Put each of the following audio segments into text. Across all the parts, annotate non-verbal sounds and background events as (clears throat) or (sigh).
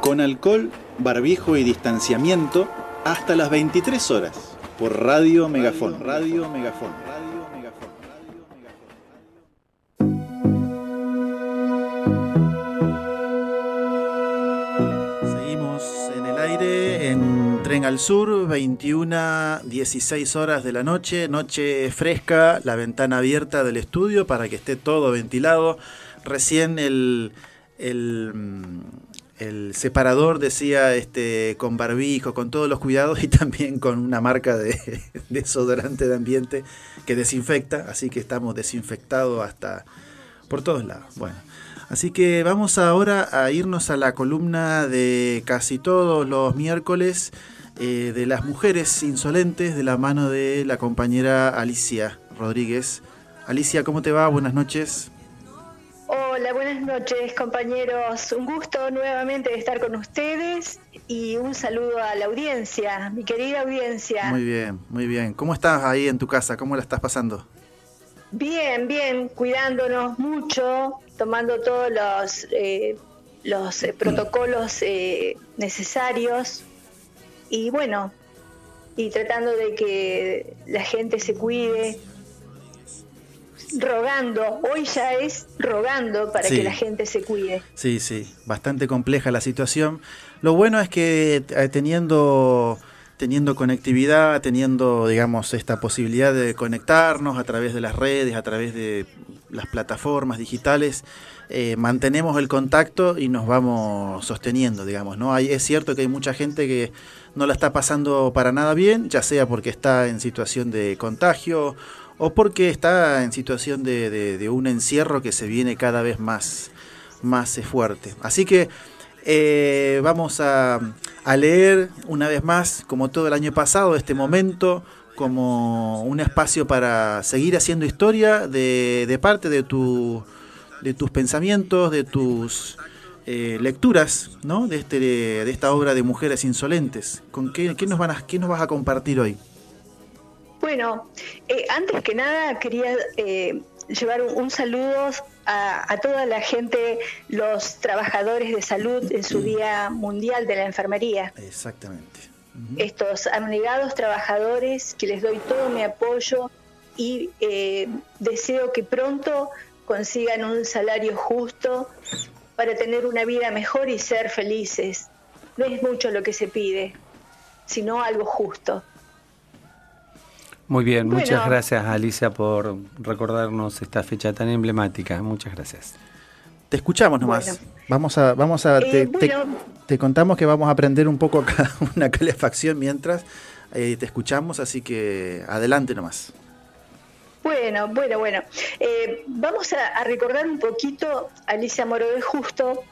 Con alcohol, barbijo y distanciamiento hasta las 23 horas por Radio Megafón. Radio Megafón. Radio Megafón. Seguimos en el aire en Tren al Sur, 21, 16 horas de la noche, noche fresca, la ventana abierta del estudio para que esté todo ventilado. Recién el, el, mm, el separador decía este con barbijo, con todos los cuidados y (laughs) también con una marca de (laughs) desodorante de ambiente que desinfecta, así que estamos desinfectados hasta por todos lados. Bueno, así que vamos ahora a irnos a la columna de casi todos los miércoles eh, de las mujeres insolentes de la mano de la compañera Alicia Rodríguez. Alicia, ¿cómo te va? Buenas noches. Buenas noches compañeros. Un gusto nuevamente de estar con ustedes y un saludo a la audiencia, mi querida audiencia. Muy bien, muy bien. ¿Cómo estás ahí en tu casa? ¿Cómo la estás pasando? Bien, bien, cuidándonos mucho, tomando todos los, eh, los eh, protocolos eh, necesarios y bueno, y tratando de que la gente se cuide, rogando, hoy ya es rogando para Sí. que la gente se cuide. Sí, sí, bastante compleja la situación. Lo bueno es que eh, teniendo, teniendo conectividad, teniendo, digamos, esta posibilidad de conectarnos a través de las redes, a través de las plataformas digitales, eh, mantenemos el contacto y nos vamos sosteniendo, digamos, ¿no? Hay, es cierto que hay mucha gente que no la está pasando para nada bien, ya sea porque está en situación de contagio o porque está en situación de, de- un encierro que se viene cada vez más, más eh, fuerte. Así que eh, vamos a, a leer una vez más, como todo el año pasado, este momento como un espacio para seguir haciendo historia de, de parte de, tu, de tus pensamientos, de tus eh, lecturas, ¿no? De, este, de esta obra de Mujeres Insolentes. ¿Con qué, qué nos, van a, qué nos vas a compartir hoy? Bueno, eh, antes que nada quería eh, llevar un, un saludo a, a toda la gente, los trabajadores de salud en su Día Mundial de la Enfermería. Exactamente. Estos abnegados trabajadores que les doy todo mi apoyo y eh, deseo que pronto consigan un salario justo para tener una vida mejor y ser felices. No es mucho lo que se pide, sino algo justo. Muy bien, Bueno. muchas gracias Alicia por recordarnos esta fecha tan emblemática. Muchas gracias. Te escuchamos nomás. Bueno. Vamos a, vamos a, Eh, te, te- bueno. te contamos que vamos a aprender un poco acá (laughs) una calefacción mientras eh, te escuchamos, así que adelante nomás. Bueno, bueno, bueno. Eh, vamos a, a recordar un poquito a Alicia Moro de Justo,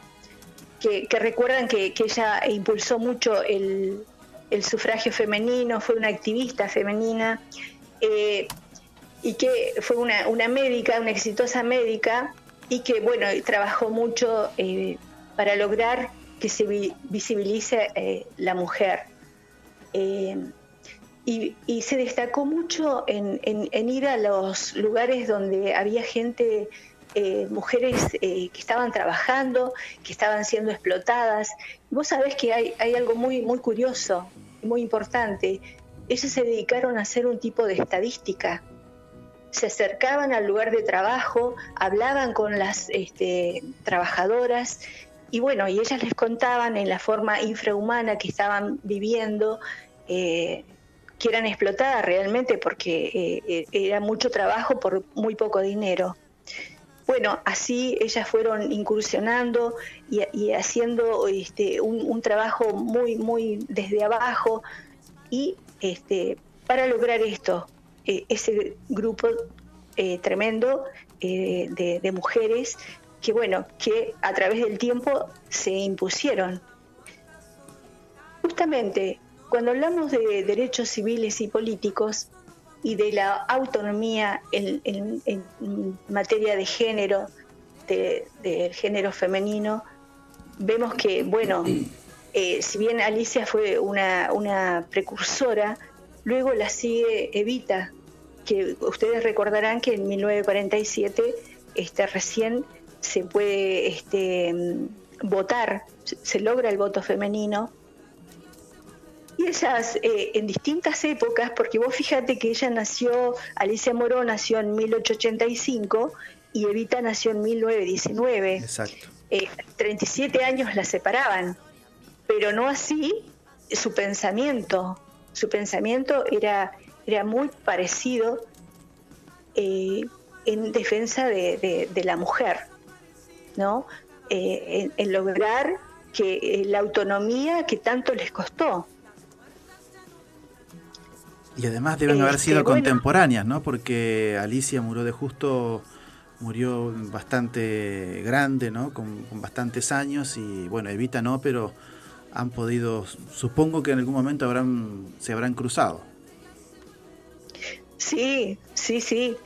que, que recuerdan que, que ella impulsó mucho el, el sufragio femenino, fue una activista femenina eh, y que fue una, una médica, una exitosa médica y que, bueno, trabajó mucho eh, para lograr que se vi- visibilice eh, la mujer. Y, se destacó mucho en ir a los lugares donde había gente, eh, mujeres eh, que estaban trabajando, que estaban siendo explotadas. Vos sabés que hay, algo muy, muy curioso, muy importante. Ellos se dedicaron a hacer un tipo de estadística. Se acercaban al lugar de trabajo, hablaban con las este, trabajadoras y bueno, y ellas les contaban en la forma infrahumana que estaban viviendo, eh, que eran explotadas realmente porque eh, era mucho trabajo por muy poco dinero. Bueno, así ellas fueron incursionando y, haciendo este, un, un trabajo muy, muy desde abajo y este, para lograr esto, eh, ese grupo eh, tremendo eh, de, de mujeres que, bueno, que a través del tiempo se impusieron. Justamente cuando hablamos de derechos civiles y políticos y de la autonomía en, en- en materia de género, de- del género femenino, vemos que, bueno, eh, si bien Alicia fue una, una precursora, luego la sigue Evita, que ustedes recordarán que en 1947 este, recién se puede este, votar, se logra el voto femenino. Y ellas eh, en distintas épocas, porque vos fíjate que ella nació, Alicia Moró nació en 1885 y Evita nació en 1919. Exacto. 37 eh, años la separaban, pero no así su pensamiento. Su pensamiento era, era muy parecido eh, en defensa de, la mujer, ¿no? Eh, en, lograr que la autonomía que tanto les costó. Y además deben haber sido este, contemporáneas, ¿no? Porque Alicia murió de justo murió bastante grande, ¿no? Con, bastantes años y bueno, Evita no, pero han podido, supongo que en algún momento habrán, se habrán cruzado. Sí, sí, sí.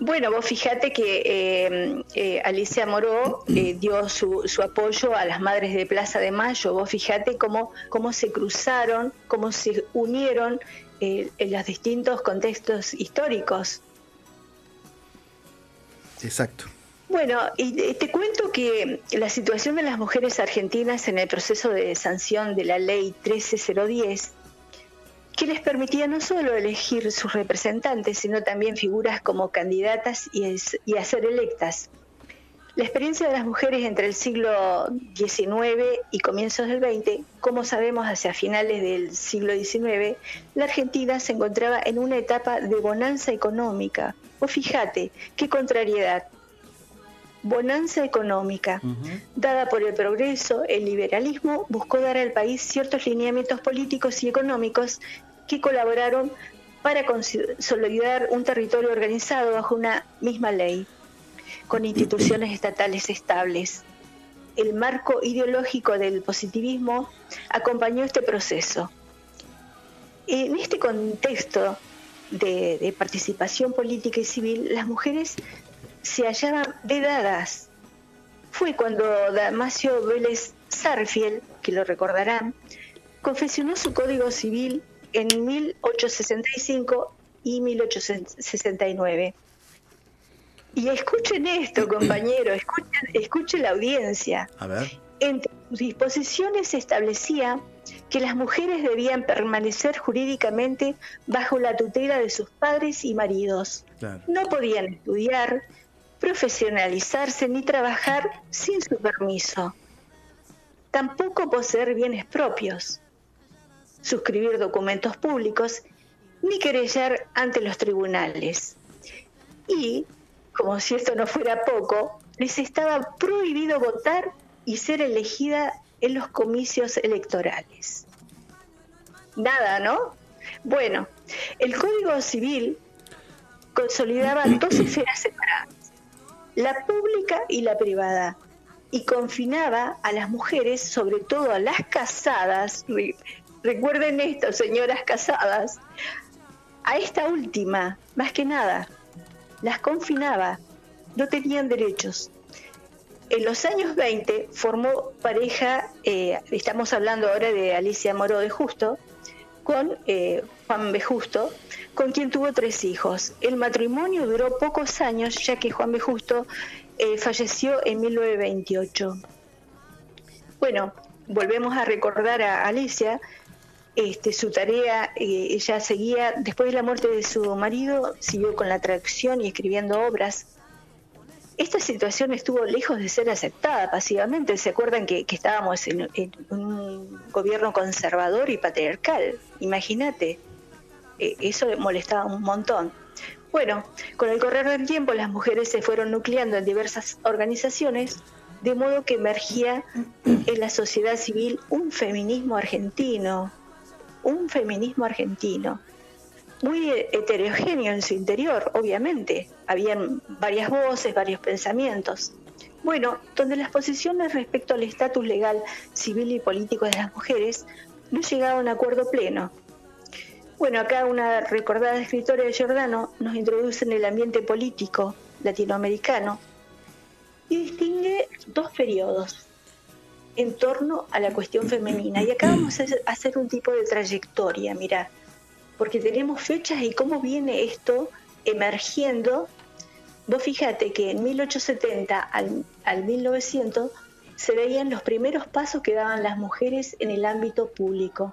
Bueno, vos fíjate que eh, eh, Alicia Moró eh, dio su, su, apoyo a las madres de Plaza de Mayo. Vos fíjate cómo, cómo se cruzaron, cómo se unieron en los distintos contextos históricos. Exacto. Bueno, y te cuento que la situación de las mujeres argentinas en el proceso de sanción de la ley 13010, que les permitía no solo elegir sus representantes, sino también figuras como candidatas y, y a ser electas. La experiencia de las mujeres entre el siglo XIX y comienzos del XX, como sabemos hacia finales del siglo XIX, la Argentina se encontraba en una etapa de bonanza económica, o fíjate, qué contrariedad. Bonanza económica, dada por el progreso, el liberalismo buscó dar al país ciertos lineamientos políticos y económicos que colaboraron para consolidar un territorio organizado bajo una misma ley, con instituciones estatales estables. El marco ideológico del positivismo acompañó este proceso. En este contexto, de, participación política y civil, las mujeres se hallaban vedadas. Fue cuando Damasio Vélez Sarfiel, que lo recordarán, confesionó su código civil en 1865 y 1869. Y escuchen esto, (clears throat) compañero, escuchen, escuchen la audiencia. A ver. Entre sus disposiciones establecía que las mujeres debían permanecer jurídicamente bajo la tutela de sus padres y maridos. No podían estudiar, profesionalizarse ni trabajar sin su permiso. Tampoco poseer bienes propios, suscribir documentos públicos ni querellar ante los tribunales. Y, como si esto no fuera poco, les estaba prohibido votar y ser elegida en los comicios electorales. Nada, ¿no? Bueno, el Código Civil consolidaba dos (clears throat) esferas separadas, la pública y la privada, y confinaba a las mujeres, sobre todo a las casadas, recuerden esto, señoras casadas, a esta última, más que nada, las confinaba, no tenían derechos, en los años 20 formó pareja, eh, estamos hablando ahora de Alicia Moró de Justo, con eh, Juan B. Justo, con quien tuvo tres hijos. El matrimonio duró pocos años, ya que Juan B. Justo eh, falleció en 1928. Bueno, volvemos a recordar a Alicia, este, su tarea, ella seguía, después de la muerte de su marido, siguió con la traducción y escribiendo obras esta situación estuvo lejos de ser aceptada pasivamente. ¿Se acuerdan que, estábamos en, un gobierno conservador y patriarcal? Imagínate, eh, eso molestaba un montón. Bueno, con el correr del tiempo las mujeres se fueron nucleando en diversas organizaciones, de modo que emergía en la sociedad civil un feminismo argentino, un feminismo argentino muy heterogéneo en su interior, obviamente. Habían varias voces, varios pensamientos. Bueno, donde las posiciones respecto al estatus legal, civil y político de las mujeres no llegaban a un acuerdo pleno. Bueno, acá una recordada escritora de Giordano nos introduce en el ambiente político latinoamericano y distingue dos periodos en torno a la cuestión femenina. Y acá vamos a hacer un tipo de trayectoria, mira porque tenemos fechas y cómo viene esto emergiendo Vos fíjate que en 1870 al, al 1900 se veían los primeros pasos que daban las mujeres en el ámbito público,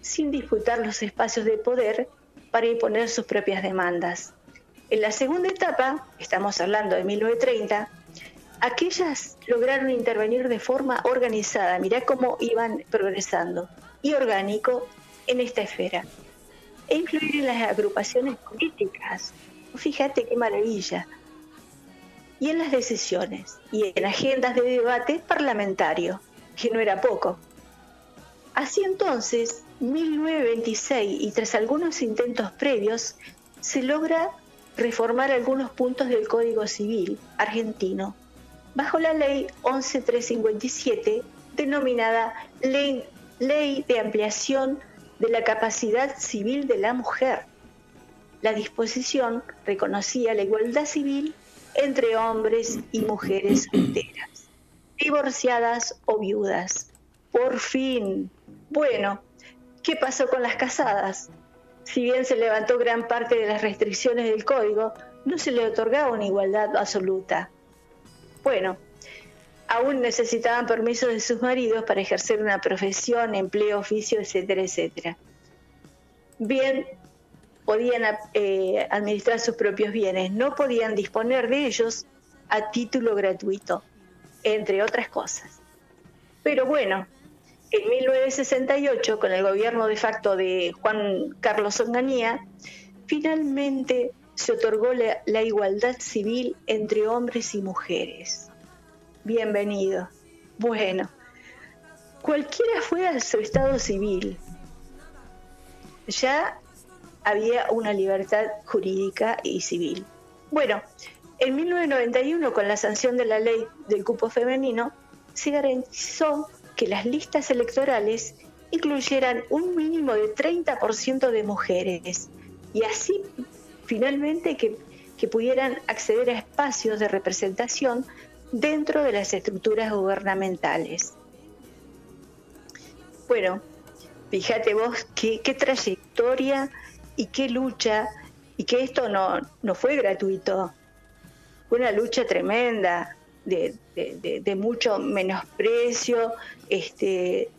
sin disputar los espacios de poder para imponer sus propias demandas. En la segunda etapa, estamos hablando de 1930, aquellas lograron intervenir de forma organizada, mirá cómo iban progresando, y orgánico en esta esfera, e influir en las agrupaciones políticas. Fíjate qué maravilla. Y en las decisiones, y en agendas de debate parlamentario, que no era poco. Así entonces, 1926 y tras algunos intentos previos, se logra reformar algunos puntos del Código Civil argentino bajo la ley 11357 denominada ley, de ampliación de la capacidad civil de la mujer. La disposición reconocía la igualdad civil entre hombres y mujeres solteras, divorciadas o viudas. Por fin. Bueno, ¿qué pasó con las casadas? Si bien se levantó gran parte de las restricciones del código, no se le otorgaba una igualdad absoluta. Bueno, aún necesitaban permiso de sus maridos para ejercer una profesión, empleo, oficio, etcétera, etcétera. Bien, podían eh, administrar sus propios bienes, no podían disponer de ellos a título gratuito, entre otras cosas. Pero bueno, en 1968, con el gobierno de facto de Juan Carlos Onganía, finalmente se otorgó la, igualdad civil entre hombres y mujeres. Bienvenido. Bueno, cualquiera fuera su estado civil, ya había una libertad jurídica y civil. Bueno, en 1991, con la sanción de la ley del cupo femenino, se garantizó que las listas electorales incluyeran un mínimo de 30% de mujeres y así finalmente que, que pudieran acceder a espacios de representación dentro de las estructuras gubernamentales. Bueno, fíjate vos qué, trayectoria y qué lucha, y que esto no, no fue gratuito, fue una lucha tremenda, de, de, mucho menosprecio, este,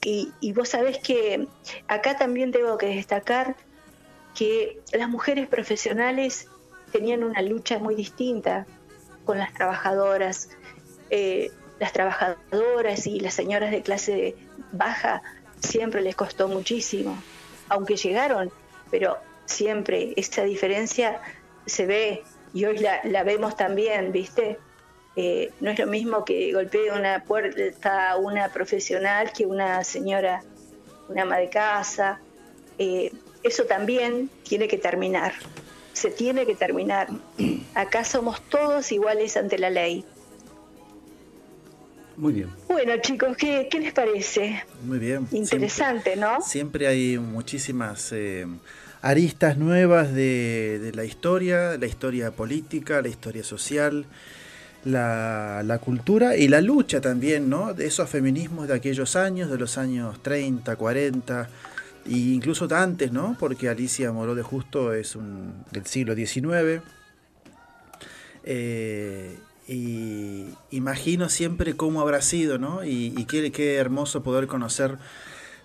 y, y, vos sabés que acá también tengo que destacar que las mujeres profesionales tenían una lucha muy distinta con las trabajadoras. Eh, las trabajadoras y las señoras de clase baja siempre les costó muchísimo, aunque llegaron, pero siempre esa diferencia se ve y hoy la, vemos también, ¿viste? Eh, no es lo mismo que golpee una puerta una profesional que una señora, una ama de casa. Eh, eso también tiene que terminar. Se tiene que terminar. (clears throat) Acá somos todos iguales ante la ley. Muy bien. Bueno, chicos, ¿qué, les parece? Muy bien. Interesante, ¿no? Siempre hay muchísimas eh, aristas nuevas de, de, la historia, la historia política, la historia social la, la, cultura y la lucha también, ¿no? De esos feminismos de aquellos años, de los años 30, 40, e incluso antes, ¿no? Porque Alicia Moró de Justo es un, del siglo XIX. Eh, y imagino siempre cómo habrá sido, ¿no? Y, qué, hermoso poder conocer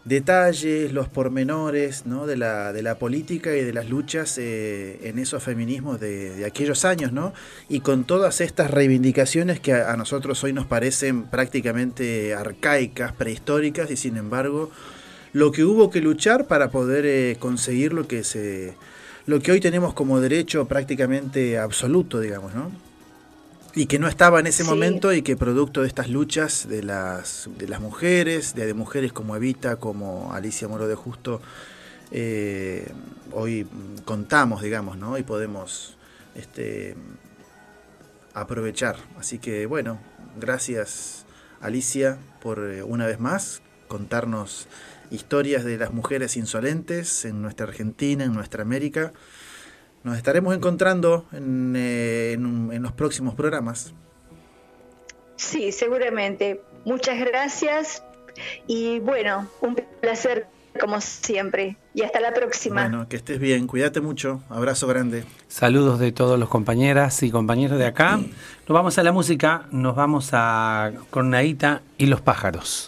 detalles, los pormenores ¿no? de, la, de la política y de las luchas eh, en esos feminismos de, de, aquellos años, ¿no? Y con todas estas reivindicaciones que a, a, nosotros hoy nos parecen prácticamente arcaicas, prehistóricas, y sin embargo, lo que hubo que luchar para poder eh, conseguir lo que se lo que hoy tenemos como derecho prácticamente absoluto, digamos, ¿no? y que no estaba en ese sí. momento y que producto de estas luchas de las, de las mujeres, de, de mujeres como Evita, como Alicia Moro de Justo, eh, hoy contamos, digamos, ¿no? Y podemos este, aprovechar. Así que bueno, gracias Alicia por eh, una vez más contarnos historias de las mujeres insolentes en nuestra Argentina, en nuestra América. Nos estaremos encontrando en, eh, en, en, los próximos programas. Sí, seguramente. Muchas gracias y bueno, un placer como siempre. Y hasta la próxima. Bueno, que estés bien, cuídate mucho, abrazo grande. Saludos de todos los compañeras y compañeros de acá. Nos vamos a la música, nos vamos a Cornaíta y los pájaros.